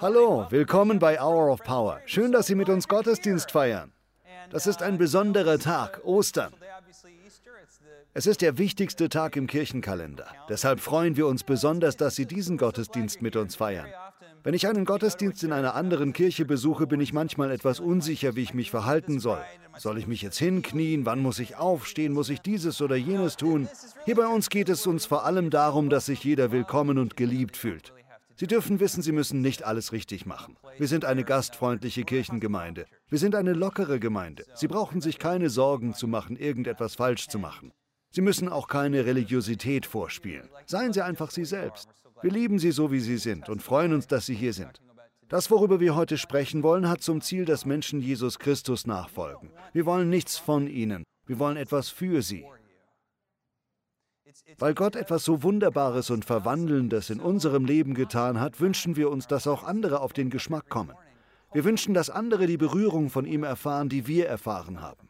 Hallo, willkommen bei Hour of Power. Schön, dass Sie mit uns Gottesdienst feiern. Das ist ein besonderer Tag, Ostern. Es ist der wichtigste Tag im Kirchenkalender. Deshalb freuen wir uns besonders, dass Sie diesen Gottesdienst mit uns feiern. Wenn ich einen Gottesdienst in einer anderen Kirche besuche, bin ich manchmal etwas unsicher, wie ich mich verhalten soll. Soll ich mich jetzt hinknien? Wann muss ich aufstehen? Muss ich dieses oder jenes tun? Hier bei uns geht es uns vor allem darum, dass sich jeder willkommen und geliebt fühlt. Sie dürfen wissen, Sie müssen nicht alles richtig machen. Wir sind eine gastfreundliche Kirchengemeinde. Wir sind eine lockere Gemeinde. Sie brauchen sich keine Sorgen zu machen, irgendetwas falsch zu machen. Sie müssen auch keine Religiosität vorspielen. Seien Sie einfach Sie selbst. Wir lieben Sie so, wie Sie sind und freuen uns, dass Sie hier sind. Das, worüber wir heute sprechen wollen, hat zum Ziel, dass Menschen Jesus Christus nachfolgen. Wir wollen nichts von ihnen, wir wollen etwas für sie. Weil Gott etwas so Wunderbares und Verwandelndes in unserem Leben getan hat, wünschen wir uns, dass auch andere auf den Geschmack kommen. Wir wünschen, dass andere die Berührung von ihm erfahren, die wir erfahren haben.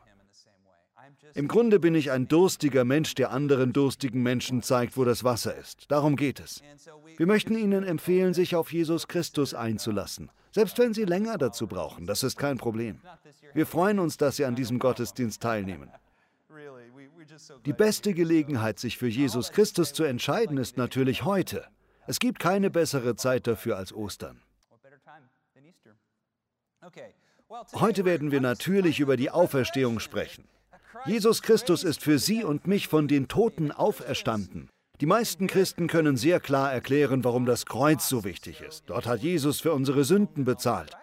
Im Grunde bin ich ein durstiger Mensch, der anderen durstigen Menschen zeigt, wo das Wasser ist. Darum geht es. Wir möchten Ihnen empfehlen, sich auf Jesus Christus einzulassen. Selbst wenn Sie länger dazu brauchen, das ist kein Problem. Wir freuen uns, dass Sie an diesem Gottesdienst teilnehmen. Die beste Gelegenheit, sich für Jesus Christus zu entscheiden, ist natürlich heute. Es gibt keine bessere Zeit dafür als Ostern. Heute werden wir natürlich über die Auferstehung sprechen. Jesus Christus ist für Sie und mich von den Toten auferstanden. Die meisten Christen können sehr klar erklären, warum das Kreuz so wichtig ist. Dort hat Jesus für unsere Sünden bezahlt.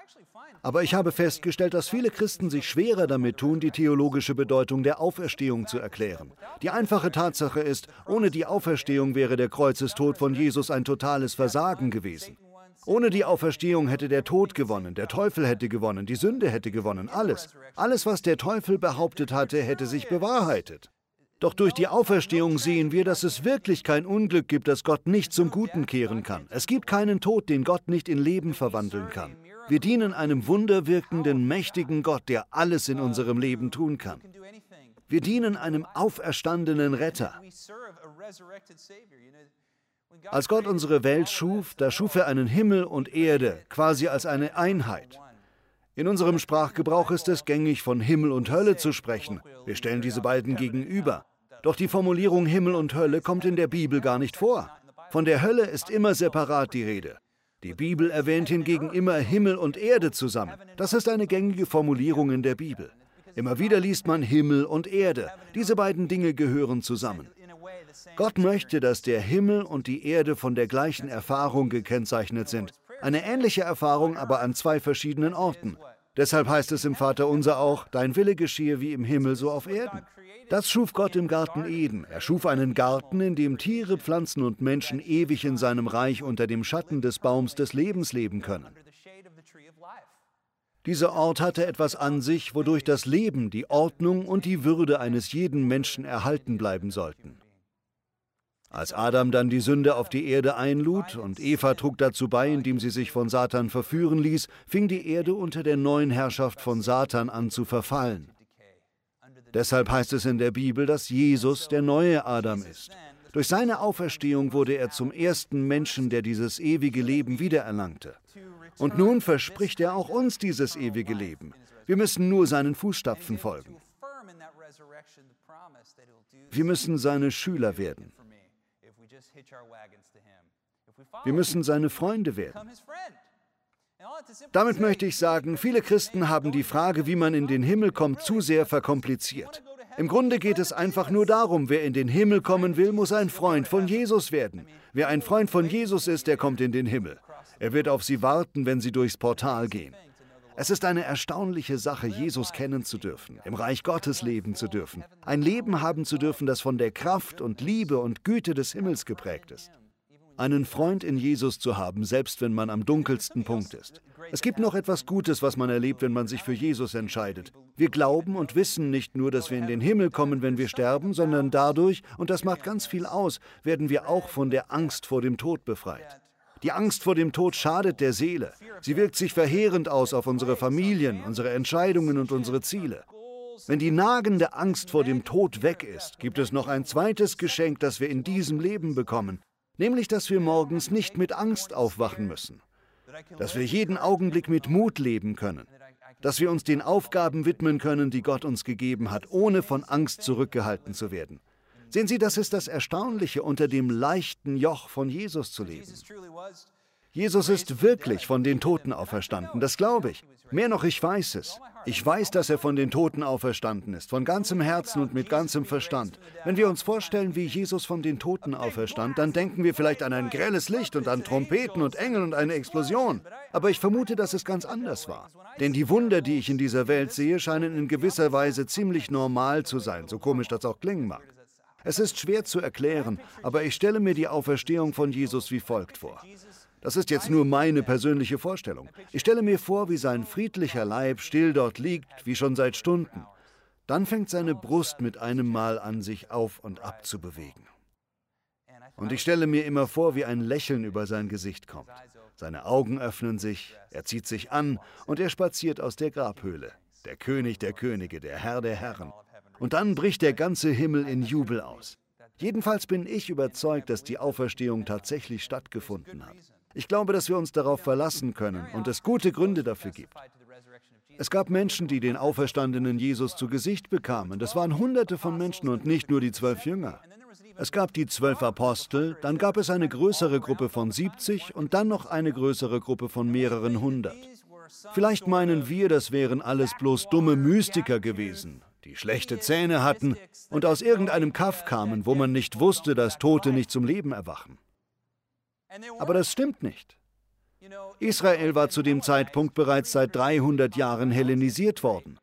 Aber ich habe festgestellt, dass viele Christen sich schwerer damit tun, die theologische Bedeutung der Auferstehung zu erklären. Die einfache Tatsache ist, ohne die Auferstehung wäre der Kreuzestod von Jesus ein totales Versagen gewesen. Ohne die Auferstehung hätte der Tod gewonnen, der Teufel hätte gewonnen, die Sünde hätte gewonnen, alles. Alles, was der Teufel behauptet hatte, hätte sich bewahrheitet. Doch durch die Auferstehung sehen wir, dass es wirklich kein Unglück gibt, das Gott nicht zum Guten kehren kann. Es gibt keinen Tod, den Gott nicht in Leben verwandeln kann. Wir dienen einem wunderwirkenden, mächtigen Gott, der alles in unserem Leben tun kann. Wir dienen einem auferstandenen Retter. Als Gott unsere Welt schuf, da schuf er einen Himmel und Erde, quasi als eine Einheit. In unserem Sprachgebrauch ist es gängig, von Himmel und Hölle zu sprechen. Wir stellen diese beiden gegenüber. Doch die Formulierung Himmel und Hölle kommt in der Bibel gar nicht vor. Von der Hölle ist immer separat die Rede. Die Bibel erwähnt hingegen immer Himmel und Erde zusammen. Das ist eine gängige Formulierung in der Bibel. Immer wieder liest man Himmel und Erde. Diese beiden Dinge gehören zusammen. Gott möchte, dass der Himmel und die Erde von der gleichen Erfahrung gekennzeichnet sind. Eine ähnliche Erfahrung, aber an zwei verschiedenen Orten. Deshalb heißt es im Vater unser auch, dein Wille geschehe wie im Himmel, so auf Erden. Das schuf Gott im Garten Eden. Er schuf einen Garten, in dem Tiere, Pflanzen und Menschen ewig in seinem Reich unter dem Schatten des Baums des Lebens leben können. Dieser Ort hatte etwas an sich, wodurch das Leben, die Ordnung und die Würde eines jeden Menschen erhalten bleiben sollten. Als Adam dann die Sünde auf die Erde einlud und Eva trug dazu bei, indem sie sich von Satan verführen ließ, fing die Erde unter der neuen Herrschaft von Satan an zu verfallen. Deshalb heißt es in der Bibel, dass Jesus der neue Adam ist. Durch seine Auferstehung wurde er zum ersten Menschen, der dieses ewige Leben wiedererlangte. Und nun verspricht er auch uns dieses ewige Leben. Wir müssen nur seinen Fußstapfen folgen. Wir müssen seine Schüler werden. Wir müssen seine Freunde werden. Damit möchte ich sagen, viele Christen haben die Frage, wie man in den Himmel kommt, zu sehr verkompliziert. Im Grunde geht es einfach nur darum, wer in den Himmel kommen will, muss ein Freund von Jesus werden. Wer ein Freund von Jesus ist, der kommt in den Himmel. Er wird auf sie warten, wenn sie durchs Portal gehen. Es ist eine erstaunliche Sache, Jesus kennen zu dürfen, im Reich Gottes leben zu dürfen, ein Leben haben zu dürfen, das von der Kraft und Liebe und Güte des Himmels geprägt ist. Einen Freund in Jesus zu haben, selbst wenn man am dunkelsten Punkt ist. Es gibt noch etwas Gutes, was man erlebt, wenn man sich für Jesus entscheidet. Wir glauben und wissen nicht nur, dass wir in den Himmel kommen, wenn wir sterben, sondern dadurch, und das macht ganz viel aus, werden wir auch von der Angst vor dem Tod befreit. Die Angst vor dem Tod schadet der Seele. Sie wirkt sich verheerend aus auf unsere Familien, unsere Entscheidungen und unsere Ziele. Wenn die nagende Angst vor dem Tod weg ist, gibt es noch ein zweites Geschenk, das wir in diesem Leben bekommen, nämlich dass wir morgens nicht mit Angst aufwachen müssen. dass wir jeden Augenblick mit Mut leben können, dass wir uns den Aufgaben widmen können, die Gott uns gegeben hat, ohne von Angst zurückgehalten zu werden. Sehen Sie, das ist das Erstaunliche, unter dem leichten Joch von Jesus zu leben. Jesus ist wirklich von den Toten auferstanden, das glaube ich. Mehr noch, ich weiß es. Ich weiß, dass er von den Toten auferstanden ist, von ganzem Herzen und mit ganzem Verstand. Wenn wir uns vorstellen, wie Jesus von den Toten auferstand, dann denken wir vielleicht an ein grelles Licht und an Trompeten und Engel und eine Explosion. Aber ich vermute, dass es ganz anders war. Denn die Wunder, die ich in dieser Welt sehe, scheinen in gewisser Weise ziemlich normal zu sein, so komisch das auch klingen mag. Es ist schwer zu erklären, aber ich stelle mir die Auferstehung von Jesus wie folgt vor. Das ist jetzt nur meine persönliche Vorstellung. Ich stelle mir vor, wie sein friedlicher Leib still dort liegt, wie schon seit Stunden. Dann fängt seine Brust mit einem Mal an, sich auf und ab zu bewegen. Und ich stelle mir immer vor, wie ein Lächeln über sein Gesicht kommt. Seine Augen öffnen sich, er zieht sich an und er spaziert aus der Grabhöhle. Der König der Könige, der Herr der Herren. Und dann bricht der ganze Himmel in Jubel aus. Jedenfalls bin ich überzeugt, dass die Auferstehung tatsächlich stattgefunden hat. Ich glaube, dass wir uns darauf verlassen können und es gute Gründe dafür gibt. Es gab Menschen, die den auferstandenen Jesus zu Gesicht bekamen. Das waren Hunderte von Menschen und nicht nur die zwölf Jünger. Es gab die zwölf Apostel, dann gab es eine größere Gruppe von 70 und dann noch eine größere Gruppe von mehreren hundert. Vielleicht meinen wir, das wären alles bloß dumme Mystiker gewesen, die schlechte Zähne hatten und aus irgendeinem Kaff kamen, wo man nicht wusste, dass Tote nicht zum Leben erwachen. Aber das stimmt nicht. Israel war zu dem Zeitpunkt bereits seit 300 Jahren hellenisiert worden.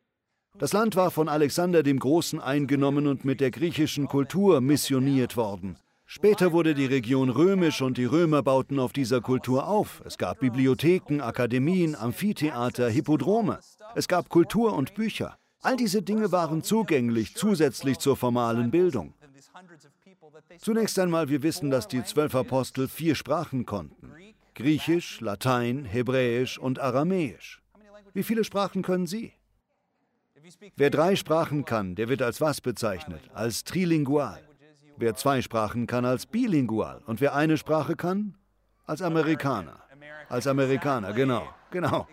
Das Land war von Alexander dem Großen eingenommen und mit der griechischen Kultur missioniert worden. Später wurde die Region römisch und die Römer bauten auf dieser Kultur auf. Es gab Bibliotheken, Akademien, Amphitheater, Hippodrome. Es gab Kultur und Bücher. All diese Dinge waren zugänglich zusätzlich zur formalen Bildung. Zunächst einmal, wir wissen, dass die zwölf Apostel vier Sprachen konnten. Griechisch, Latein, Hebräisch und Aramäisch. Wie viele Sprachen können Sie? Wer drei Sprachen kann, der wird als was bezeichnet? Als trilingual. Wer zwei Sprachen kann, als bilingual. Und wer eine Sprache kann? Als Amerikaner. Als Amerikaner, genau, genau.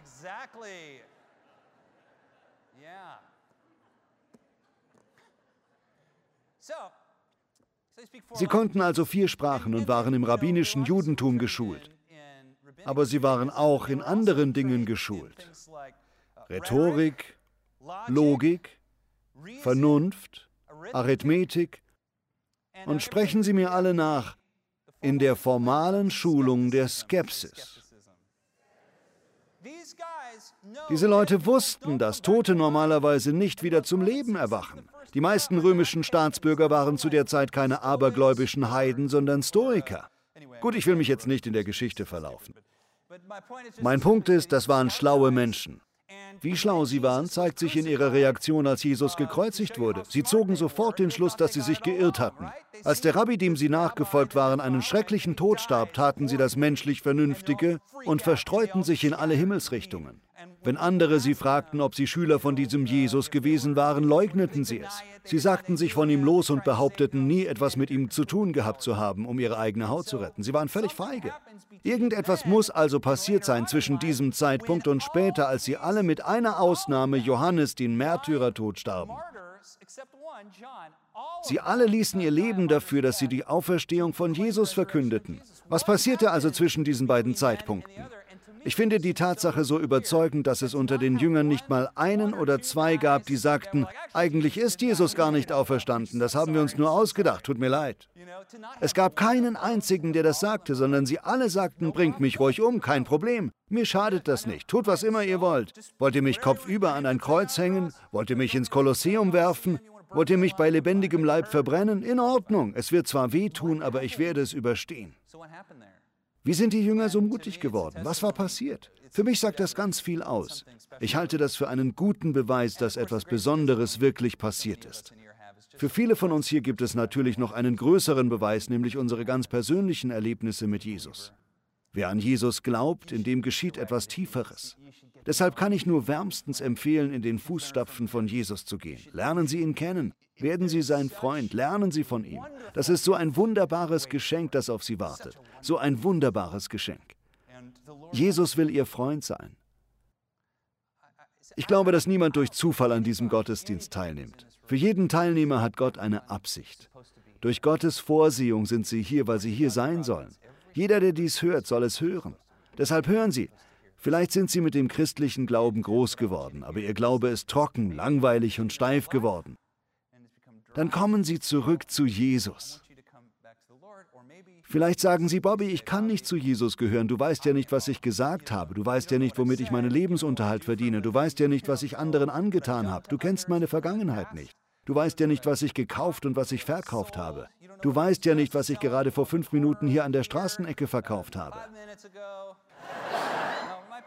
Sie konnten also vier Sprachen und waren im rabbinischen Judentum geschult. Aber sie waren auch in anderen Dingen geschult. Rhetorik, Logik, Vernunft, Arithmetik. Und sprechen Sie mir alle nach in der formalen Schulung der Skepsis. Diese Leute wussten, dass Tote normalerweise nicht wieder zum Leben erwachen. Die meisten römischen Staatsbürger waren zu der Zeit keine abergläubischen Heiden, sondern Stoiker. Gut, ich will mich jetzt nicht in der Geschichte verlaufen. Mein Punkt ist, das waren schlaue Menschen. Wie schlau sie waren, zeigt sich in ihrer Reaktion, als Jesus gekreuzigt wurde. Sie zogen sofort den Schluss, dass sie sich geirrt hatten. Als der Rabbi, dem sie nachgefolgt waren, einen schrecklichen Tod starb, taten sie das menschlich Vernünftige und verstreuten sich in alle Himmelsrichtungen. Wenn andere sie fragten, ob sie Schüler von diesem Jesus gewesen waren, leugneten sie es. Sie sagten sich von ihm los und behaupteten, nie etwas mit ihm zu tun gehabt zu haben, um ihre eigene Haut zu retten. Sie waren völlig feige. Irgendetwas muss also passiert sein zwischen diesem Zeitpunkt und später, als sie alle mit einer Ausnahme Johannes den Märtyrertod starben. Sie alle ließen ihr Leben dafür, dass sie die Auferstehung von Jesus verkündeten. Was passierte also zwischen diesen beiden Zeitpunkten? Ich finde die Tatsache so überzeugend, dass es unter den Jüngern nicht mal einen oder zwei gab, die sagten, eigentlich ist Jesus gar nicht auferstanden, das haben wir uns nur ausgedacht, tut mir leid. Es gab keinen einzigen, der das sagte, sondern sie alle sagten, bringt mich ruhig um, kein Problem. Mir schadet das nicht, tut was immer ihr wollt. Wollt ihr mich kopfüber an ein Kreuz hängen? Wollt ihr mich ins Kolosseum werfen? Wollt ihr mich bei lebendigem Leib verbrennen? In Ordnung, es wird zwar wehtun, aber ich werde es überstehen. Wie sind die Jünger so mutig geworden? Was war passiert? Für mich sagt das ganz viel aus. Ich halte das für einen guten Beweis, dass etwas Besonderes wirklich passiert ist. Für viele von uns hier gibt es natürlich noch einen größeren Beweis, nämlich unsere ganz persönlichen Erlebnisse mit Jesus. Wer an Jesus glaubt, in dem geschieht etwas Tieferes. Deshalb kann ich nur wärmstens empfehlen, in den Fußstapfen von Jesus zu gehen. Lernen Sie ihn kennen. Werden Sie sein Freund. Lernen Sie von ihm. Das ist so ein wunderbares Geschenk, das auf Sie wartet. So ein wunderbares Geschenk. Jesus will ihr Freund sein. Ich glaube, dass niemand durch Zufall an diesem Gottesdienst teilnimmt. Für jeden Teilnehmer hat Gott eine Absicht. Durch Gottes Vorsehung sind sie hier, weil sie hier sein sollen. Jeder, der dies hört, soll es hören. Deshalb hören Sie. Vielleicht sind Sie mit dem christlichen Glauben groß geworden, aber Ihr Glaube ist trocken, langweilig und steif geworden. Dann kommen Sie zurück zu Jesus. Vielleicht sagen Sie, Bobby, ich kann nicht zu Jesus gehören. Du weißt ja nicht, was ich gesagt habe. Du weißt ja nicht, womit ich meinen Lebensunterhalt verdiene. Du weißt ja nicht, was ich anderen angetan habe. Du kennst meine Vergangenheit nicht. Du weißt ja nicht, was ich gekauft und was ich verkauft habe. Du weißt ja nicht, was ich gerade vor fünf Minuten hier an der Straßenecke verkauft habe.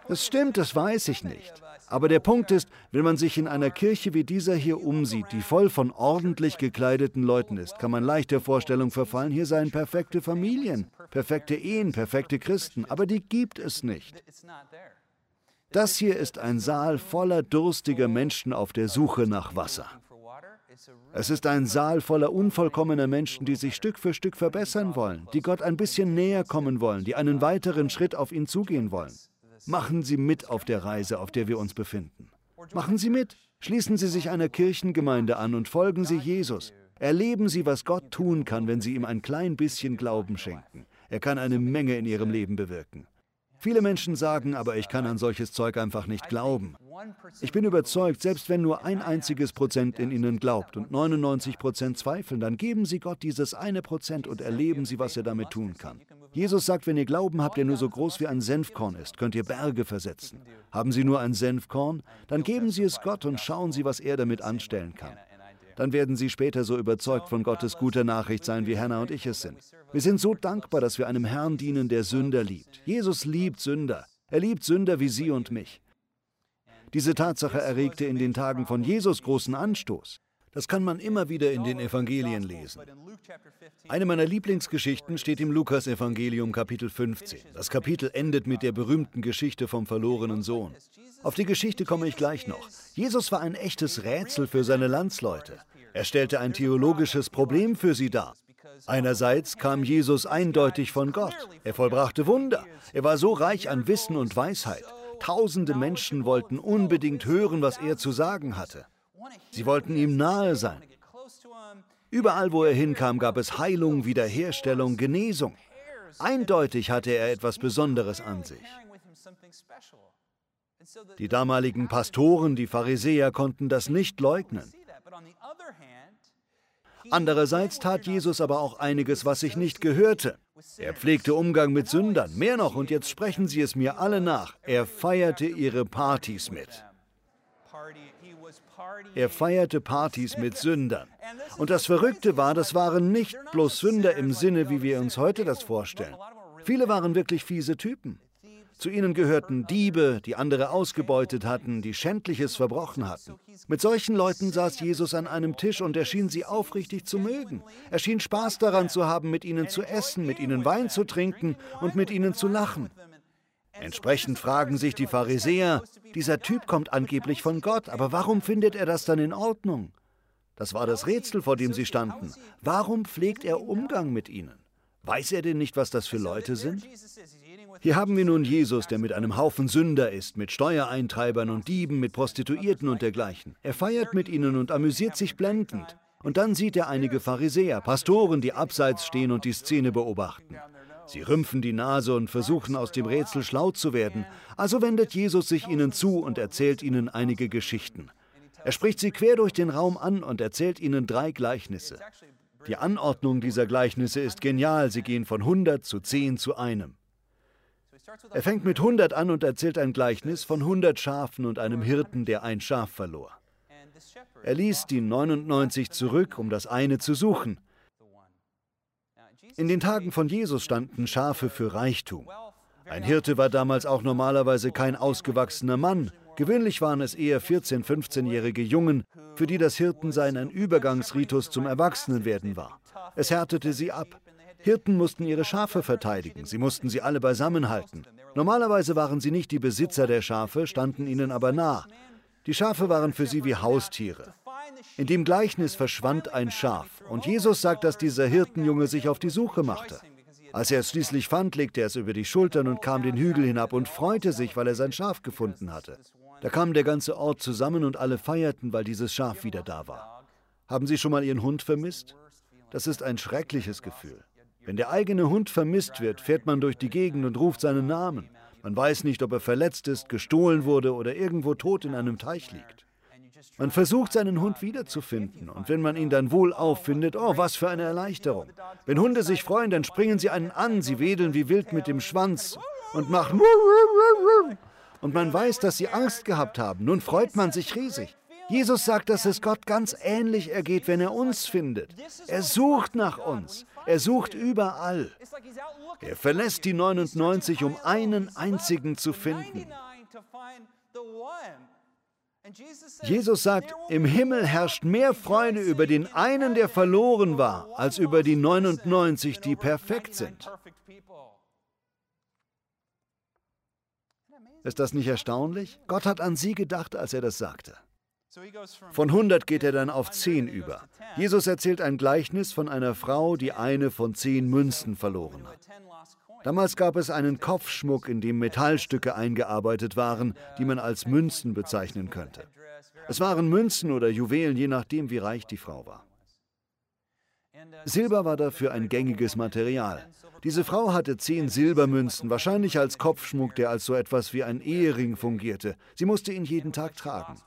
Es stimmt, das weiß ich nicht. Aber der Punkt ist, wenn man sich in einer Kirche wie dieser hier umsieht, die voll von ordentlich gekleideten Leuten ist, kann man leicht der Vorstellung verfallen, hier seien perfekte Familien, perfekte Ehen, perfekte Christen, aber die gibt es nicht. Das hier ist ein Saal voller durstiger Menschen auf der Suche nach Wasser. Es ist ein Saal voller unvollkommener Menschen, die sich Stück für Stück verbessern wollen, die Gott ein bisschen näher kommen wollen, die einen weiteren Schritt auf ihn zugehen wollen. Machen Sie mit auf der Reise, auf der wir uns befinden. Machen Sie mit. Schließen Sie sich einer Kirchengemeinde an und folgen Sie Jesus. Erleben Sie, was Gott tun kann, wenn Sie ihm ein klein bisschen Glauben schenken. Er kann eine Menge in Ihrem Leben bewirken. Viele Menschen sagen, aber ich kann an solches Zeug einfach nicht glauben. Ich bin überzeugt, selbst wenn nur ein einziges Prozent in ihnen glaubt und 99 Prozent zweifeln, dann geben sie Gott dieses eine Prozent und erleben sie, was er damit tun kann. Jesus sagt, wenn ihr Glauben habt, der nur so groß wie ein Senfkorn ist, könnt ihr Berge versetzen. Haben Sie nur ein Senfkorn? Dann geben Sie es Gott und schauen Sie, was er damit anstellen kann. Dann werden Sie später so überzeugt von Gottes guter Nachricht sein, wie Hannah und ich es sind. Wir sind so dankbar, dass wir einem Herrn dienen, der Sünder liebt. Jesus liebt Sünder. Er liebt Sünder wie Sie und mich. Diese Tatsache erregte in den Tagen von Jesus großen Anstoß. Das kann man immer wieder in den Evangelien lesen. Eine meiner Lieblingsgeschichten steht im Lukas-Evangelium Kapitel 15. Das Kapitel endet mit der berühmten Geschichte vom verlorenen Sohn. Auf die Geschichte komme ich gleich noch. Jesus war ein echtes Rätsel für seine Landsleute. Er stellte ein theologisches Problem für sie dar. Einerseits kam Jesus eindeutig von Gott. Er vollbrachte Wunder. Er war so reich an Wissen und Weisheit. Tausende Menschen wollten unbedingt hören, was er zu sagen hatte. Sie wollten ihm nahe sein. Überall, wo er hinkam, gab es Heilung, Wiederherstellung, Genesung. Eindeutig hatte er etwas Besonderes an sich. Die damaligen Pastoren, die Pharisäer, konnten das nicht leugnen. Andererseits tat Jesus aber auch einiges, was sich nicht gehörte. Er pflegte Umgang mit Sündern. Mehr noch, und jetzt sprechen Sie es mir alle nach, er feierte ihre Partys mit. Er feierte Partys mit Sündern. Und das Verrückte war, das waren nicht bloß Sünder im Sinne, wie wir uns heute das vorstellen. Viele waren wirklich fiese Typen. Zu ihnen gehörten Diebe, die andere ausgebeutet hatten, die Schändliches verbrochen hatten. Mit solchen Leuten saß Jesus an einem Tisch und er schien sie aufrichtig zu mögen. Er schien Spaß daran zu haben, mit ihnen zu essen, mit ihnen Wein zu trinken und mit ihnen zu lachen. Entsprechend fragen sich die Pharisäer, dieser Typ kommt angeblich von Gott, aber warum findet er das dann in Ordnung? Das war das Rätsel, vor dem sie standen. Warum pflegt er Umgang mit ihnen? Weiß er denn nicht, was das für Leute sind? Hier haben wir nun Jesus, der mit einem Haufen Sünder ist, mit Steuereintreibern und Dieben, mit Prostituierten und dergleichen. Er feiert mit ihnen und amüsiert sich blendend. Und dann sieht er einige Pharisäer, Pastoren, die abseits stehen und die Szene beobachten. Sie rümpfen die Nase und versuchen aus dem Rätsel schlau zu werden. Also wendet Jesus sich ihnen zu und erzählt ihnen einige Geschichten. Er spricht sie quer durch den Raum an und erzählt ihnen drei Gleichnisse. Die Anordnung dieser Gleichnisse ist genial. Sie gehen von 100 zu 10 zu einem. Er fängt mit 100 an und erzählt ein Gleichnis von 100 Schafen und einem Hirten, der ein Schaf verlor. Er ließ die 99 zurück, um das eine zu suchen. In den Tagen von Jesus standen Schafe für Reichtum. Ein Hirte war damals auch normalerweise kein ausgewachsener Mann. Gewöhnlich waren es eher 14-, 15-jährige Jungen, für die das Hirtensein ein Übergangsritus zum Erwachsenenwerden war. Es härtete sie ab. Hirten mussten ihre Schafe verteidigen, sie mussten sie alle beisammenhalten. Normalerweise waren sie nicht die Besitzer der Schafe, standen ihnen aber nah. Die Schafe waren für sie wie Haustiere. In dem Gleichnis verschwand ein Schaf und Jesus sagt, dass dieser Hirtenjunge sich auf die Suche machte. Als er es schließlich fand, legte er es über die Schultern und kam den Hügel hinab und freute sich, weil er sein Schaf gefunden hatte. Da kam der ganze Ort zusammen und alle feierten, weil dieses Schaf wieder da war. Haben Sie schon mal Ihren Hund vermisst? Das ist ein schreckliches Gefühl. Wenn der eigene Hund vermisst wird, fährt man durch die Gegend und ruft seinen Namen. Man weiß nicht, ob er verletzt ist, gestohlen wurde oder irgendwo tot in einem Teich liegt. Man versucht seinen Hund wiederzufinden und wenn man ihn dann wohl auffindet, oh, was für eine Erleichterung. Wenn Hunde sich freuen, dann springen sie einen an, sie wedeln wie wild mit dem Schwanz und machen und man weiß, dass sie Angst gehabt haben. Nun freut man sich riesig. Jesus sagt, dass es Gott ganz ähnlich ergeht, wenn er uns findet. Er sucht nach uns. Er sucht überall. Er verlässt die 99, um einen einzigen zu finden. Jesus sagt, im Himmel herrscht mehr Freude über den einen, der verloren war, als über die 99, die perfekt sind. Ist das nicht erstaunlich? Gott hat an sie gedacht, als er das sagte. Von 100 geht er dann auf 10 über. Jesus erzählt ein Gleichnis von einer Frau, die eine von 10 Münzen verloren hat. Damals gab es einen Kopfschmuck, in dem Metallstücke eingearbeitet waren, die man als Münzen bezeichnen könnte. Es waren Münzen oder Juwelen, je nachdem, wie reich die Frau war. Silber war dafür ein gängiges Material. Diese Frau hatte zehn Silbermünzen, wahrscheinlich als Kopfschmuck, der als so etwas wie ein Ehering fungierte. Sie musste ihn jeden Tag tragen.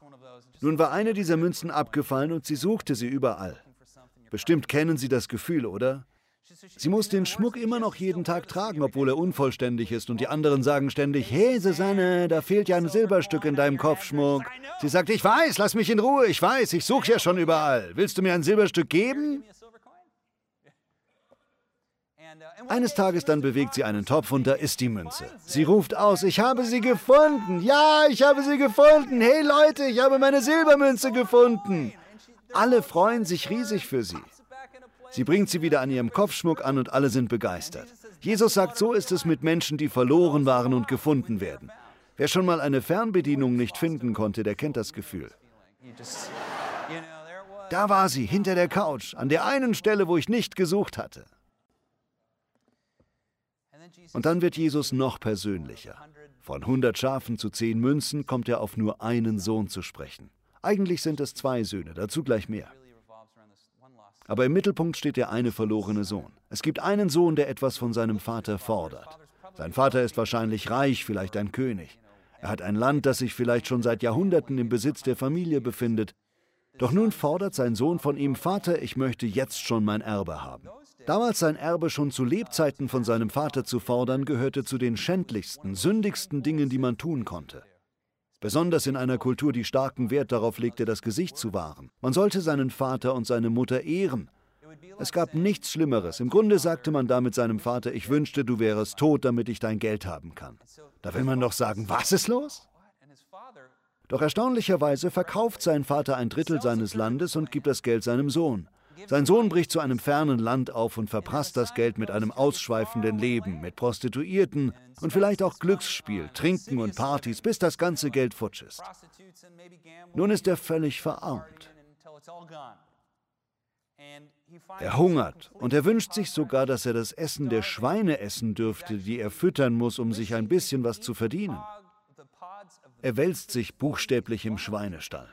Nun war eine dieser Münzen abgefallen und sie suchte sie überall. Bestimmt kennen Sie das Gefühl, oder? Sie muss den Schmuck immer noch jeden Tag tragen, obwohl er unvollständig ist. Und die anderen sagen ständig, hey Susanne, da fehlt ja ein Silberstück in deinem Kopfschmuck. Sie sagt, ich weiß, lass mich in Ruhe, ich weiß, ich suche ja schon überall. Willst du mir ein Silberstück geben? Eines Tages dann bewegt sie einen Topf und da ist die Münze. Sie ruft aus, ich habe sie gefunden. Ja, ich habe sie gefunden. Hey Leute, ich habe meine Silbermünze gefunden. Alle freuen sich riesig für sie. Sie bringt sie wieder an ihrem Kopfschmuck an und alle sind begeistert. Jesus sagt, so ist es mit Menschen, die verloren waren und gefunden werden. Wer schon mal eine Fernbedienung nicht finden konnte, der kennt das Gefühl. Da war sie, hinter der Couch, an der einen Stelle, wo ich nicht gesucht hatte. Und dann wird Jesus noch persönlicher. Von 100 Schafen zu 10 Münzen kommt er auf nur einen Sohn zu sprechen. Eigentlich sind es zwei Söhne, dazu gleich mehr. Aber im Mittelpunkt steht der eine verlorene Sohn. Es gibt einen Sohn, der etwas von seinem Vater fordert. Sein Vater ist wahrscheinlich reich, vielleicht ein König. Er hat ein Land, das sich vielleicht schon seit Jahrhunderten im Besitz der Familie befindet. Doch nun fordert sein Sohn von ihm, Vater, ich möchte jetzt schon mein Erbe haben. Damals sein Erbe schon zu Lebzeiten von seinem Vater zu fordern, gehörte zu den schändlichsten, sündigsten Dingen, die man tun konnte. Besonders in einer Kultur, die starken Wert darauf legte, das Gesicht zu wahren. Man sollte seinen Vater und seine Mutter ehren. Es gab nichts Schlimmeres. Im Grunde sagte man damit seinem Vater, ich wünschte, du wärest tot, damit ich dein Geld haben kann. Da will man doch sagen, was ist los? Doch erstaunlicherweise verkauft sein Vater ein Drittel seines Landes und gibt das Geld seinem Sohn. Sein Sohn bricht zu einem fernen Land auf und verprasst das Geld mit einem ausschweifenden Leben, mit Prostituierten und vielleicht auch Glücksspiel, Trinken und Partys, bis das ganze Geld futsch ist. Nun ist er völlig verarmt. Er hungert und er wünscht sich sogar, dass er das Essen der Schweine essen dürfte, die er füttern muss, um sich ein bisschen was zu verdienen. Er wälzt sich buchstäblich im Schweinestall.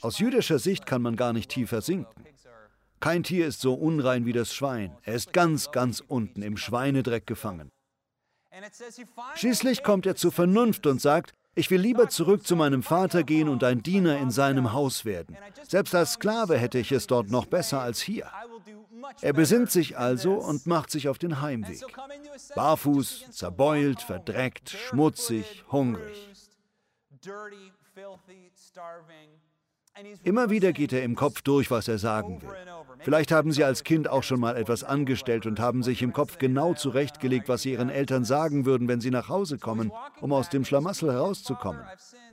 Aus jüdischer Sicht kann man gar nicht tiefer sinken. Kein Tier ist so unrein wie das Schwein. Er ist ganz, ganz unten im Schweinedreck gefangen. Schließlich kommt er zur Vernunft und sagt, ich will lieber zurück zu meinem Vater gehen und ein Diener in seinem Haus werden. Selbst als Sklave hätte ich es dort noch besser als hier. Er besinnt sich also und macht sich auf den Heimweg. Barfuß, zerbeult, verdreckt, schmutzig, hungrig. Immer wieder geht er im Kopf durch, was er sagen will. Vielleicht haben Sie als Kind auch schon mal etwas angestellt und haben sich im Kopf genau zurechtgelegt, was Sie Ihren Eltern sagen würden, wenn Sie nach Hause kommen, um aus dem Schlamassel herauszukommen.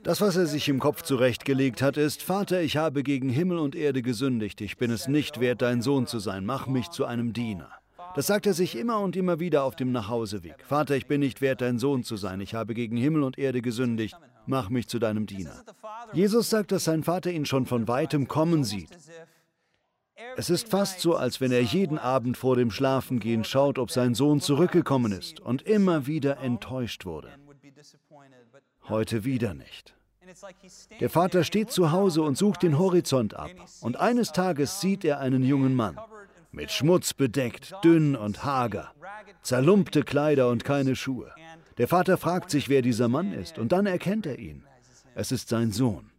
Das, was er sich im Kopf zurechtgelegt hat, ist, Vater, ich habe gegen Himmel und Erde gesündigt, ich bin es nicht wert, dein Sohn zu sein, mach mich zu einem Diener. Das sagt er sich immer und immer wieder auf dem Nachhauseweg. Vater, ich bin nicht wert, dein Sohn zu sein, ich habe gegen Himmel und Erde gesündigt, mach mich zu deinem Diener. Jesus sagt, dass sein Vater ihn schon von weitem kommen sieht. Es ist fast so, als wenn er jeden Abend vor dem Schlafengehen schaut, ob sein Sohn zurückgekommen ist und immer wieder enttäuscht wurde. Heute wieder nicht. Der Vater steht zu Hause und sucht den Horizont ab. Und eines Tages sieht er einen jungen Mann, mit Schmutz bedeckt, dünn und hager, zerlumpte Kleider und keine Schuhe. Der Vater fragt sich, wer dieser Mann ist, und dann erkennt er ihn. Es ist sein Sohn.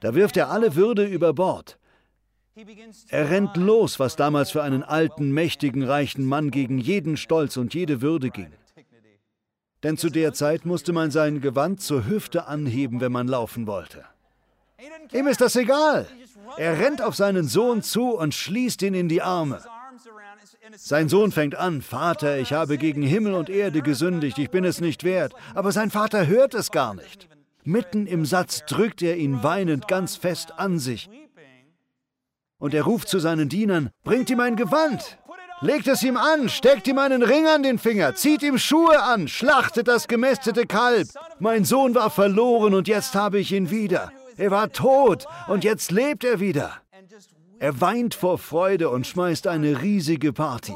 Da wirft er alle Würde über Bord. Er rennt los, was damals für einen alten, mächtigen, reichen Mann gegen jeden Stolz und jede Würde ging. Denn zu der Zeit musste man sein Gewand zur Hüfte anheben, wenn man laufen wollte. Ihm ist das egal. Er rennt auf seinen Sohn zu und schließt ihn in die Arme. Sein Sohn fängt an, Vater, ich habe gegen Himmel und Erde gesündigt, ich bin es nicht wert. Aber sein Vater hört es gar nicht. Mitten im Satz drückt er ihn weinend ganz fest an sich. Und er ruft zu seinen Dienern, bringt ihm ein Gewand, legt es ihm an, steckt ihm einen Ring an den Finger, zieht ihm Schuhe an, schlachtet das gemästete Kalb. Mein Sohn war verloren und jetzt habe ich ihn wieder. Er war tot und jetzt lebt er wieder. Er weint vor Freude und schmeißt eine riesige Party.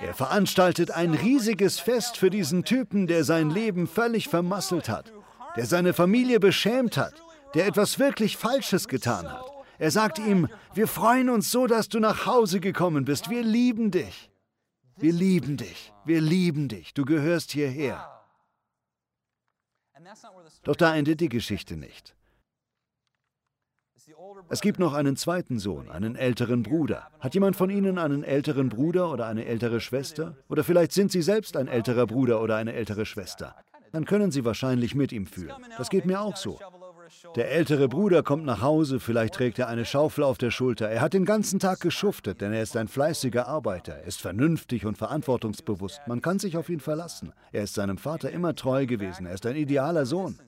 Er veranstaltet ein riesiges Fest für diesen Typen, der sein Leben völlig vermasselt hat, der seine Familie beschämt hat, der etwas wirklich Falsches getan hat. Er sagt ihm, wir freuen uns so, dass du nach Hause gekommen bist. Wir lieben dich. Wir lieben dich. Wir lieben dich. Du gehörst hierher. Doch da endet die Geschichte nicht. Es gibt noch einen zweiten Sohn, einen älteren Bruder. Hat jemand von Ihnen einen älteren Bruder oder eine ältere Schwester? Oder vielleicht sind Sie selbst ein älterer Bruder oder eine ältere Schwester. Dann können Sie wahrscheinlich mit ihm fühlen. Das geht mir auch so. Der ältere Bruder kommt nach Hause, vielleicht trägt er eine Schaufel auf der Schulter. Er hat den ganzen Tag geschuftet, denn er ist ein fleißiger Arbeiter, er ist vernünftig und verantwortungsbewusst. Man kann sich auf ihn verlassen. Er ist seinem Vater immer treu gewesen, er ist ein idealer Sohn.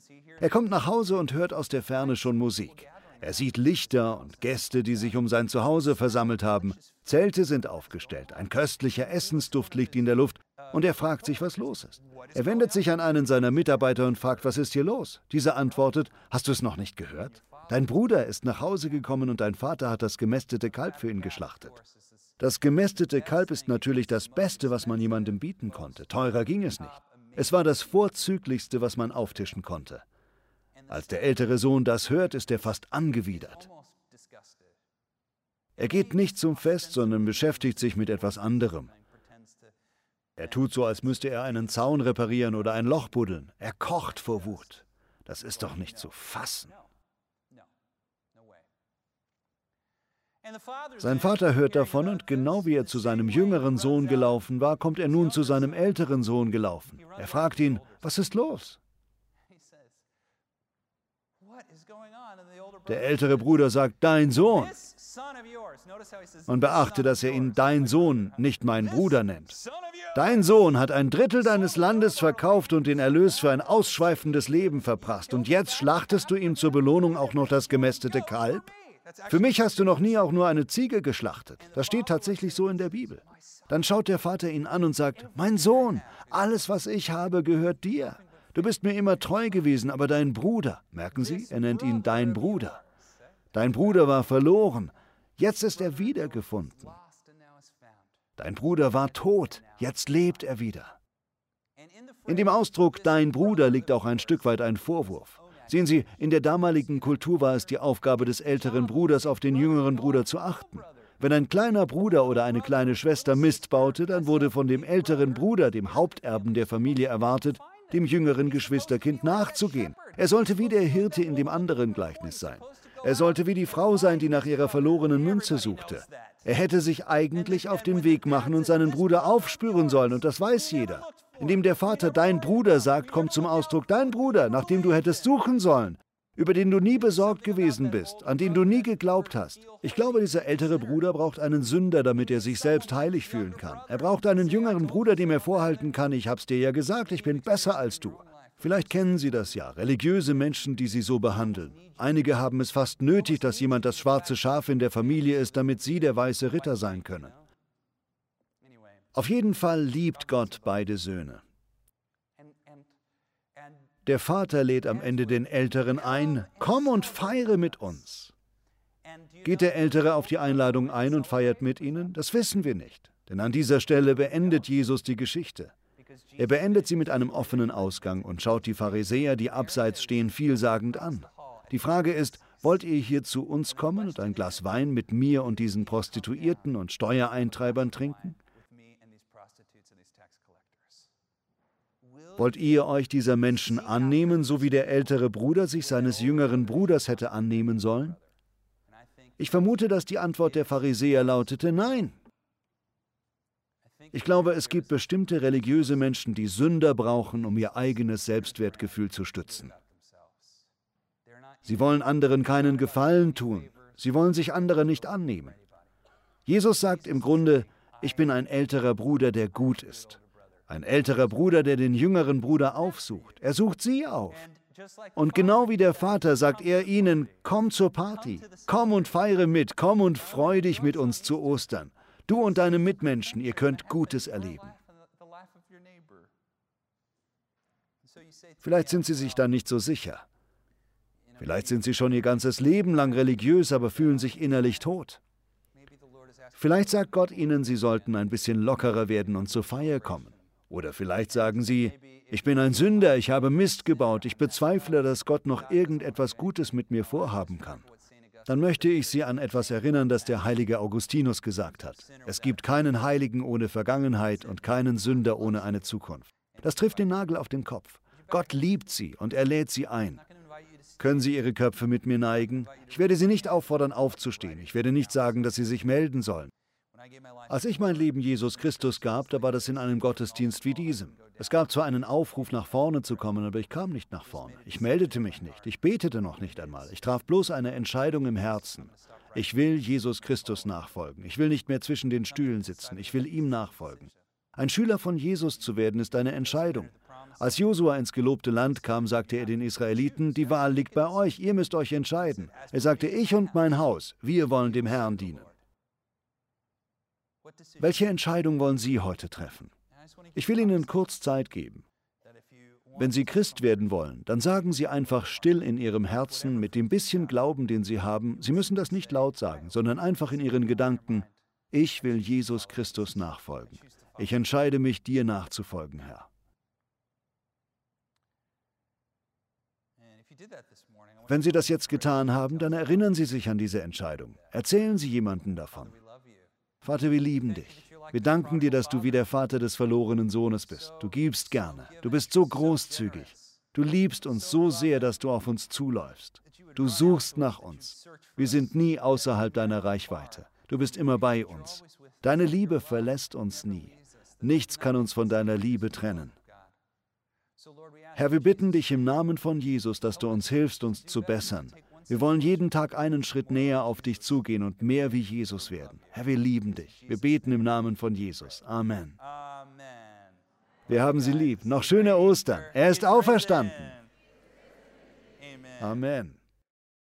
Er kommt nach Hause und hört aus der Ferne schon Musik. Er sieht Lichter und Gäste, die sich um sein Zuhause versammelt haben. Zelte sind aufgestellt, ein köstlicher Essensduft liegt in der Luft und er fragt sich, was los ist. Er wendet sich an einen seiner Mitarbeiter und fragt, was ist hier los? Dieser antwortet, hast du es noch nicht gehört? Dein Bruder ist nach Hause gekommen und dein Vater hat das gemästete Kalb für ihn geschlachtet. Das gemästete Kalb ist natürlich das Beste, was man jemandem bieten konnte. Teurer ging es nicht. Es war das Vorzüglichste, was man auftischen konnte. Als der ältere Sohn das hört, ist er fast angewidert. Er geht nicht zum Fest, sondern beschäftigt sich mit etwas anderem. Er tut so, als müsste er einen Zaun reparieren oder ein Loch buddeln. Er kocht vor Wut. Das ist doch nicht zu fassen. Sein Vater hört davon und genau wie er zu seinem jüngeren Sohn gelaufen war, kommt er nun zu seinem älteren Sohn gelaufen. Er fragt ihn, was ist los? Der ältere Bruder sagt, dein Sohn. Man beachte, dass er ihn dein Sohn, nicht mein Bruder nennt. Dein Sohn hat ein Drittel deines Landes verkauft und den Erlös für ein ausschweifendes Leben verprasst. Und jetzt schlachtest du ihm zur Belohnung auch noch das gemästete Kalb? Für mich hast du noch nie auch nur eine Ziege geschlachtet. Das steht tatsächlich so in der Bibel. Dann schaut der Vater ihn an und sagt, mein Sohn, alles, was ich habe, gehört dir. Du bist mir immer treu gewesen, aber dein Bruder, merken Sie, er nennt ihn dein Bruder. Dein Bruder war verloren, jetzt ist er wiedergefunden. Dein Bruder war tot, jetzt lebt er wieder. In dem Ausdruck dein Bruder liegt auch ein Stück weit ein Vorwurf. Sehen Sie, in der damaligen Kultur war es die Aufgabe des älteren Bruders, auf den jüngeren Bruder zu achten. Wenn ein kleiner Bruder oder eine kleine Schwester Mist baute, dann wurde von dem älteren Bruder, dem Haupterben der Familie, erwartet, dem jüngeren Geschwisterkind nachzugehen. Er sollte wie der Hirte in dem anderen Gleichnis sein. Er sollte wie die Frau sein, die nach ihrer verlorenen Münze suchte. Er hätte sich eigentlich auf den Weg machen und seinen Bruder aufspüren sollen, und das weiß jeder. Indem der Vater dein Bruder sagt, kommt zum Ausdruck dein Bruder, nach dem du hättest suchen sollen über den du nie besorgt gewesen bist, an den du nie geglaubt hast. Ich glaube, dieser ältere Bruder braucht einen Sünder, damit er sich selbst heilig fühlen kann. Er braucht einen jüngeren Bruder, dem er vorhalten kann, ich hab's dir ja gesagt, ich bin besser als du. Vielleicht kennen Sie das ja, religiöse Menschen, die Sie so behandeln. Einige haben es fast nötig, dass jemand das schwarze Schaf in der Familie ist, damit Sie der weiße Ritter sein können. Auf jeden Fall liebt Gott beide Söhne. Der Vater lädt am Ende den Älteren ein, komm und feiere mit uns. Geht der Ältere auf die Einladung ein und feiert mit ihnen? Das wissen wir nicht. Denn an dieser Stelle beendet Jesus die Geschichte. Er beendet sie mit einem offenen Ausgang und schaut die Pharisäer, die abseits stehen, vielsagend an. Die Frage ist, wollt ihr hier zu uns kommen und ein Glas Wein mit mir und diesen Prostituierten und Steuereintreibern trinken? Wollt ihr euch dieser Menschen annehmen, so wie der ältere Bruder sich seines jüngeren Bruders hätte annehmen sollen? Ich vermute, dass die Antwort der Pharisäer lautete Nein. Ich glaube, es gibt bestimmte religiöse Menschen, die Sünder brauchen, um ihr eigenes Selbstwertgefühl zu stützen. Sie wollen anderen keinen Gefallen tun. Sie wollen sich andere nicht annehmen. Jesus sagt im Grunde, ich bin ein älterer Bruder, der gut ist. Ein älterer Bruder, der den jüngeren Bruder aufsucht. Er sucht sie auf. Und genau wie der Vater sagt er ihnen, komm zur Party, komm und feiere mit, komm und freu dich mit uns zu Ostern. Du und deine Mitmenschen, ihr könnt Gutes erleben. Vielleicht sind sie sich da nicht so sicher. Vielleicht sind sie schon ihr ganzes Leben lang religiös, aber fühlen sich innerlich tot. Vielleicht sagt Gott ihnen, sie sollten ein bisschen lockerer werden und zur Feier kommen. Oder vielleicht sagen sie, ich bin ein Sünder, ich habe Mist gebaut, ich bezweifle, dass Gott noch irgendetwas Gutes mit mir vorhaben kann. Dann möchte ich Sie an etwas erinnern, das der heilige Augustinus gesagt hat. Es gibt keinen Heiligen ohne Vergangenheit und keinen Sünder ohne eine Zukunft. Das trifft den Nagel auf den Kopf. Gott liebt Sie und er lädt Sie ein. Können Sie Ihre Köpfe mit mir neigen? Ich werde Sie nicht auffordern, aufzustehen. Ich werde nicht sagen, dass Sie sich melden sollen. Als ich mein Leben Jesus Christus gab, da war das in einem Gottesdienst wie diesem. Es gab zwar einen Aufruf, nach vorne zu kommen, aber ich kam nicht nach vorne. Ich meldete mich nicht. Ich betete noch nicht einmal. Ich traf bloß eine Entscheidung im Herzen. Ich will Jesus Christus nachfolgen. Ich will nicht mehr zwischen den Stühlen sitzen. Ich will ihm nachfolgen. Ein Schüler von Jesus zu werden, ist eine Entscheidung. Als Josua ins gelobte Land kam, sagte er den Israeliten, die Wahl liegt bei euch, ihr müsst euch entscheiden. Er sagte, ich und mein Haus, wir wollen dem Herrn dienen. Welche Entscheidung wollen Sie heute treffen? Ich will Ihnen kurz Zeit geben. Wenn Sie Christ werden wollen, dann sagen Sie einfach still in Ihrem Herzen mit dem bisschen Glauben, den Sie haben. Sie müssen das nicht laut sagen, sondern einfach in Ihren Gedanken, ich will Jesus Christus nachfolgen. Ich entscheide mich, dir nachzufolgen, Herr. Wenn Sie das jetzt getan haben, dann erinnern Sie sich an diese Entscheidung. Erzählen Sie jemanden davon. Vater, wir lieben dich. Wir danken dir, dass du wie der Vater des verlorenen Sohnes bist. Du gibst gerne. Du bist so großzügig. Du liebst uns so sehr, dass du auf uns zuläufst. Du suchst nach uns. Wir sind nie außerhalb deiner Reichweite. Du bist immer bei uns. Deine Liebe verlässt uns nie. Nichts kann uns von deiner Liebe trennen. Herr, wir bitten dich im Namen von Jesus, dass du uns hilfst, uns zu bessern. Wir wollen jeden Tag einen Schritt näher auf dich zugehen und mehr wie Jesus werden. Herr, wir lieben dich. Wir beten im Namen von Jesus. Amen. Wir haben sie lieb. Noch schöne Ostern. Er ist auferstanden. Amen.